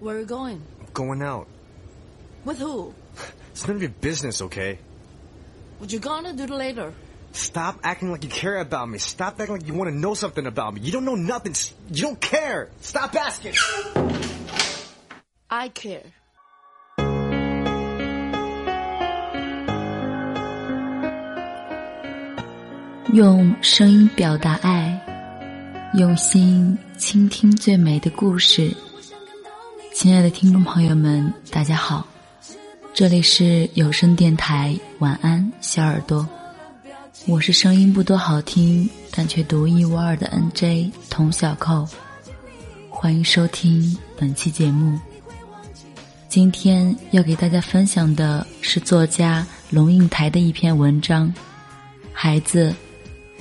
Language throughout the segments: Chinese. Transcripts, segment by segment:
Where are you going? Going out. With who? It's none of your business, okay? What you gonna do later? Stop acting like you care about me. Stop acting like you want to know something about me. You don't know nothing. S- You don't care. Stop asking. I care. 用声音表达爱，用心倾听最美的故事。 亲爱的听众朋友们，大家好，这里是有声电台晚安小耳朵，我是声音不多好听，但却独一无二的 NJ 童小扣，欢迎收听本期节目。今天要给大家分享的是作家龙应台的一篇文章，《孩子》。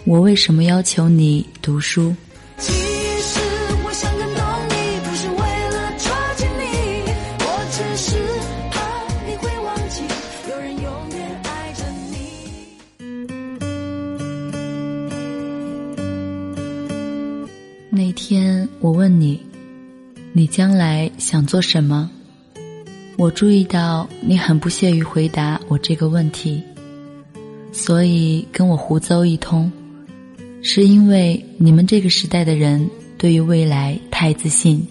我为什么要求你读书？我问你，你将来想做什么？我注意到你很不屑于回答我这个问题，所以跟我胡诌一通。是因为你们这个时代的人对于未来太自信，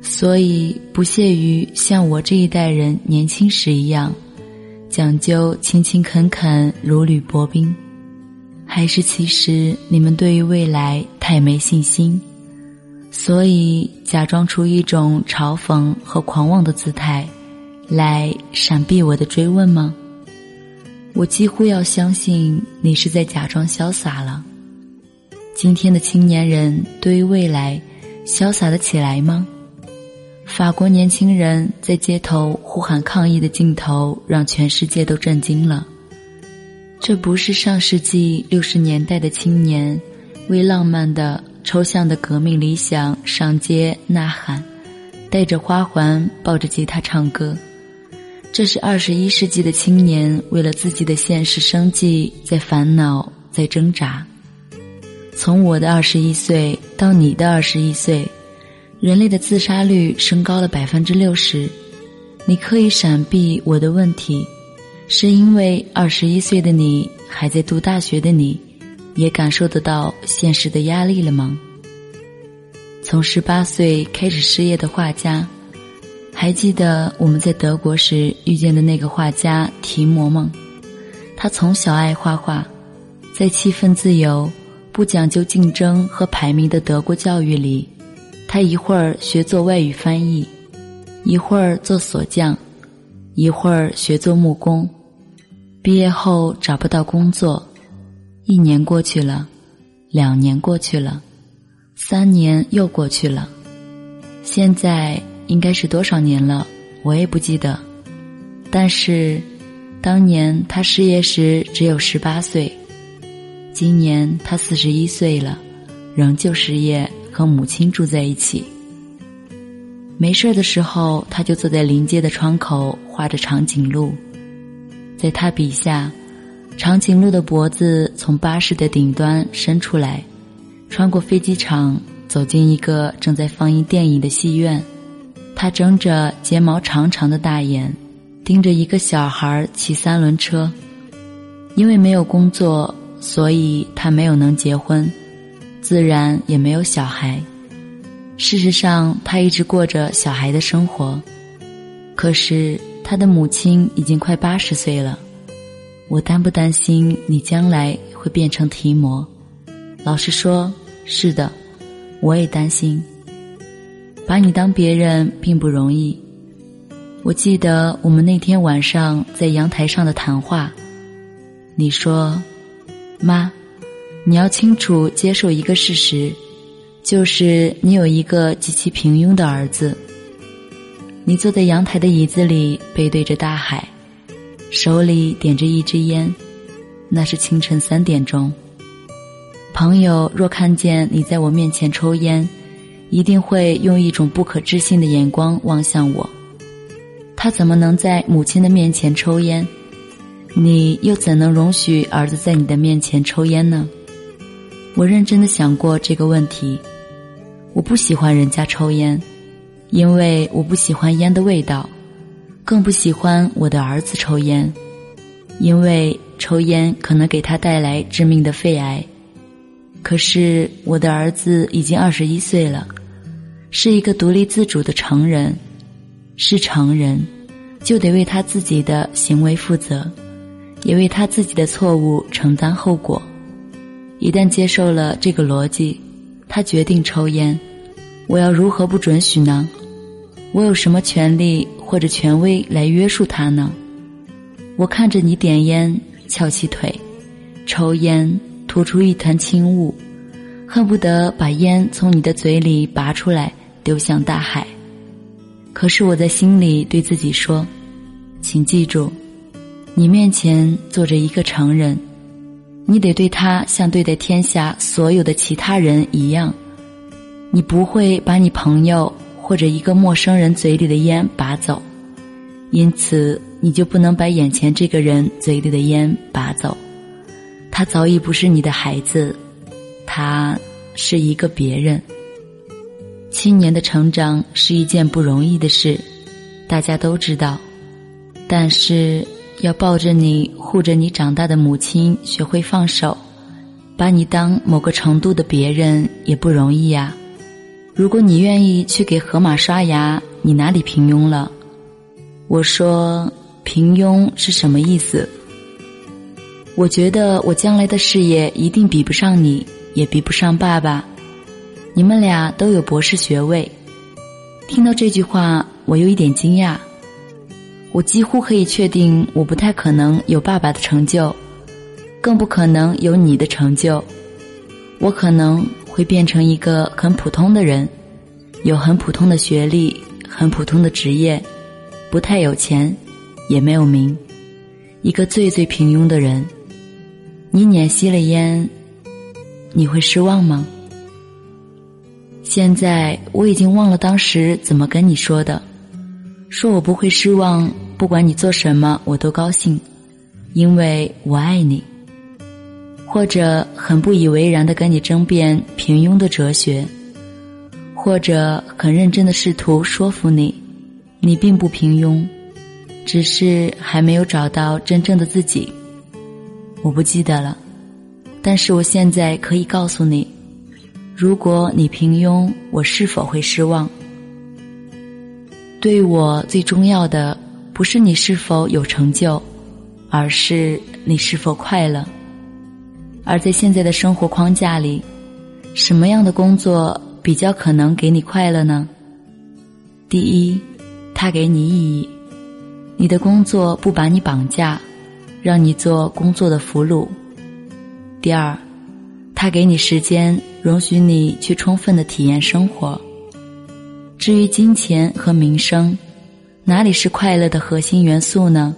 所以不屑于像我这一代人年轻时一样讲究勤勤恳恳、如履薄冰，还是其实你们对于未来太没信心，所以假装出一种嘲讽和狂妄的姿态，来闪避我的追问吗？我几乎要相信你是在假装潇洒了。今天的青年人对于未来潇洒的起来吗？法国年轻人在街头呼喊抗议的镜头让全世界都震惊了。这不是上世纪六十年代的青年为浪漫的抽象的革命理想上街呐喊，带着花环抱着吉他唱歌。这是二十一世纪的青年为了自己的现实生计在烦恼，在挣扎。从我的二十一岁到你的二十一岁，人类的自杀率升高了百分之六十。你刻意闪避我的问题，是因为二十一岁的你还在读大学的你，也感受得到现实的压力了吗？从十八岁开始失业的画家，还记得我们在德国时遇见的那个画家提摩吗？他从小爱画画，在气氛自由。不讲究竞争和排名的德国教育里，他一会儿学做外语翻译，一会儿做锁匠，一会儿学做木工。毕业后找不到工作，一年过去了，两年过去了，三年又过去了，现在应该是多少年了？我也不记得。但是，当年他失业时只有十八岁。今年他四十一岁了，仍旧失业，和母亲住在一起。没事的时候，他就坐在临街的窗口画着长颈鹿。在他笔下，长颈鹿的脖子从巴士的顶端伸出来，穿过飞机场，走进一个正在放映电影的戏院。他睁着睫毛长长的大眼，盯着一个小孩骑三轮车。因为没有工作。所以他没有能结婚，自然也没有小孩。事实上，他一直过着小孩的生活。可是他的母亲已经快八十岁了。我担不担心你将来会变成提摩？老实说，是的，我也担心。把你当别人并不容易。我记得我们那天晚上在阳台上的谈话，你说。妈，你要清楚接受一个事实，就是你有一个极其平庸的儿子。你坐在阳台的椅子里，背对着大海，手里点着一支烟，那是清晨三点钟。朋友若看见你在我面前抽烟，一定会用一种不可置信的眼光望向我。他怎么能在母亲的面前抽烟？你又怎能容许儿子在你的面前抽烟呢？我认真的想过这个问题。我不喜欢人家抽烟，因为我不喜欢烟的味道，更不喜欢我的儿子抽烟，因为抽烟可能给他带来致命的肺癌。可是我的儿子已经二十一岁了，是一个独立自主的成人，是成人，就得为他自己的行为负责，也为他自己的错误承担后果。一旦接受了这个逻辑，他决定抽烟，我要如何不准许呢？我有什么权利或者权威来约束他呢？我看着你点烟，翘起腿，抽烟。吐出一团轻雾，恨不得把烟从你的嘴里拔出来丢向大海。可是我在心里对自己说：“请记住，你面前坐着一个成人，你得对他像对待天下所有的其他人一样。你不会把你朋友或者一个陌生人嘴里的烟拔走，因此你就不能把眼前这个人嘴里的烟拔走。”他早已不是你的孩子，他是一个别人。青年的成长是一件不容易的事，大家都知道。但是要抱着你、护着你长大的母亲学会放手，把你当某个程度的别人也不容易呀。如果你愿意去给河马刷牙，你哪里平庸了？我说平庸是什么意思？我觉得我将来的事业一定比不上你，也比不上爸爸。你们俩都有博士学位。听到这句话，我有一点惊讶。我几乎可以确定，我不太可能有爸爸的成就，更不可能有你的成就。我可能会变成一个很普通的人，有很普通的学历，很普通的职业，不太有钱，也没有名，一个最最平庸的人。你碾熄了烟，你会失望吗？现在我已经忘了当时怎么跟你说的，说我不会失望，不管你做什么我都高兴，因为我爱你。或者很不以为然的跟你争辩平庸的哲学，或者很认真的试图说服你，你并不平庸，只是还没有找到真正的自己。我不记得了，但是我现在可以告诉你，如果你平庸，我是否会失望？对我最重要的不是你是否有成就，而是你是否快乐。而在现在的生活框架里，什么样的工作比较可能给你快乐呢？第一，它给你意义，你的工作不把你绑架。让你做工作的俘虏。第二，他给你时间，容许你去充分的体验生活。至于金钱和名声，哪里是快乐的核心元素呢？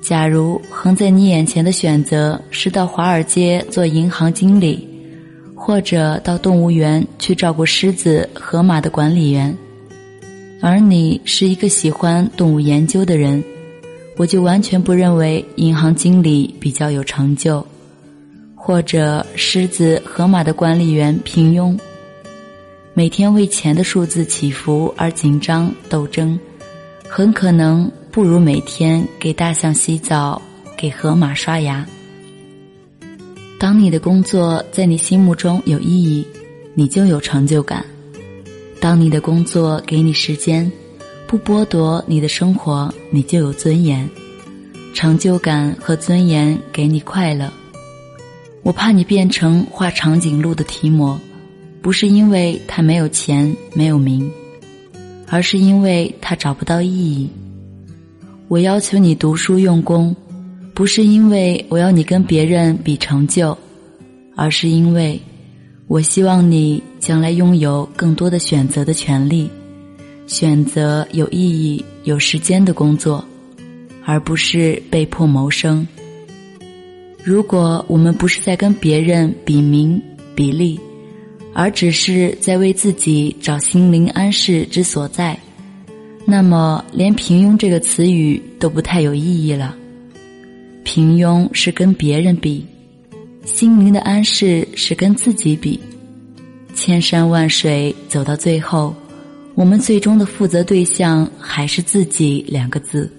假如横在你眼前的选择是到华尔街做银行经理，或者到动物园去照顾狮子、河马的管理员，而你是一个喜欢动物研究的人。我就完全不认为银行经理比较有成就，或者狮子、河马的管理员平庸，每天为钱的数字起伏而紧张斗争，很可能不如每天给大象洗澡、给河马刷牙。当你的工作在你心目中有意义，你就有成就感；当你的工作给你时间。不剥夺你的生活，你就有尊严、成就感和尊严，给你快乐。我怕你变成画长颈鹿的提摩，不是因为他没有钱、没有名，而是因为他找不到意义。我要求你读书用功，不是因为我要你跟别人比成就，而是因为我希望你将来拥有更多的选择的权利。选择有意义、有时间的工作，而不是被迫谋生。如果我们不是在跟别人比名比利，而只是在为自己找心灵安适之所在，那么连“平庸”这个词语都不太有意义了。平庸是跟别人比，心灵的安适是跟自己比。千山万水走到最后。我们最终的负责对象还是自己两个字。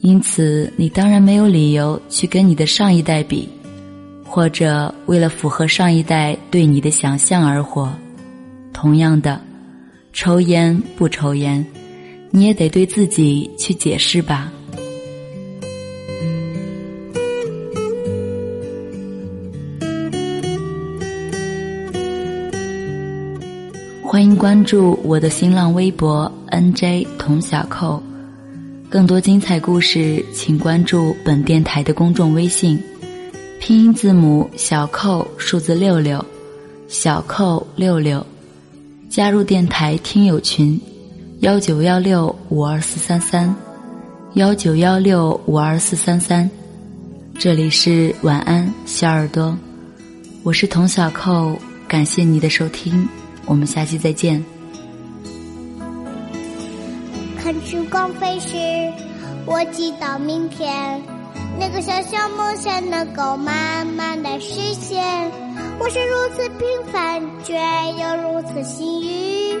因此，你当然没有理由去跟你的上一代比，或者为了符合上一代对你的想象而活。同样的，抽烟不抽烟，你也得对自己去解释吧。欢迎关注我的新浪微博 NJ 童小扣。更多精彩故事，请关注本电台的公众微信，拼音字母小扣数字六六，小扣六六，加入电台听友群，幺九幺六五二四三三，幺九幺六五二四三三。这里是晚安小耳朵，我是童小扣，感谢你的收听，我们下期再见。看时光飞逝，我祈祷明天那个小小梦想能够慢慢的实现。我是如此平凡，却又如此幸运。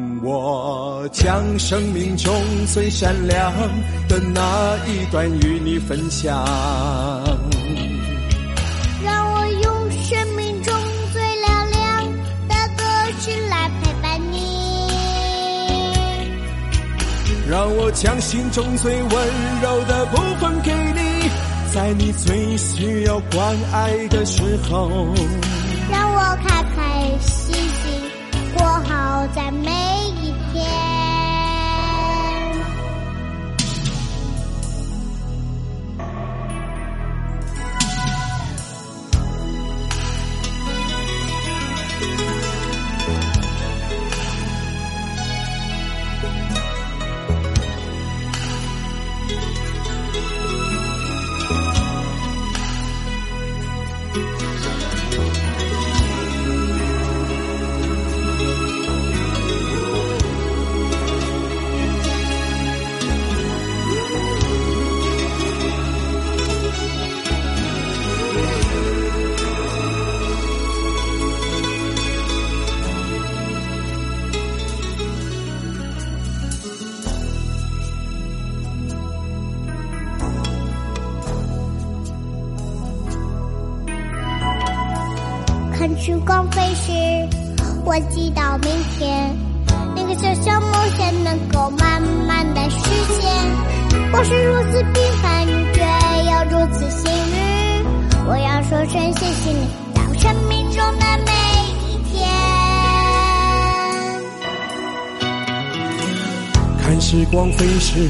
我将生命中最闪亮的那一段与你分享。让我用生命中最嘹亮的歌曲来陪伴你。让我将心中最温柔的部分给你，在你最需要关爱的时候。让我开开心心过好在每我祈祷明天那个小小梦想能够慢慢的实现。我是如此平凡，却又如此幸运。我要说声谢谢你，在我生命中的每一天。看时光飞逝，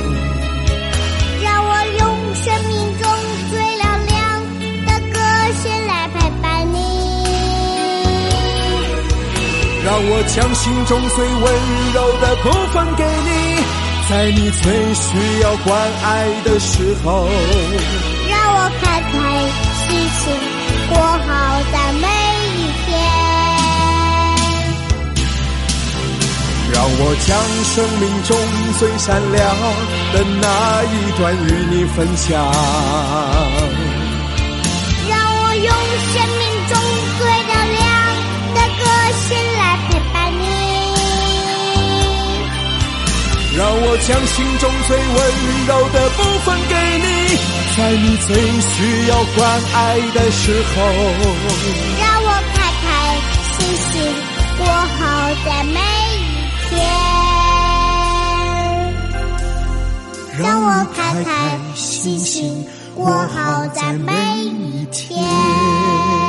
让我将心中最温柔的部分给你，在你最需要关爱的时候。让我开开心心过好在每一天。让我将生命中最闪亮的那一段与你分享。让我将心中最温柔的部分给你，在你最需要关爱的时候。让我开开心心过好在每一天。让我开开心心过好在每一天。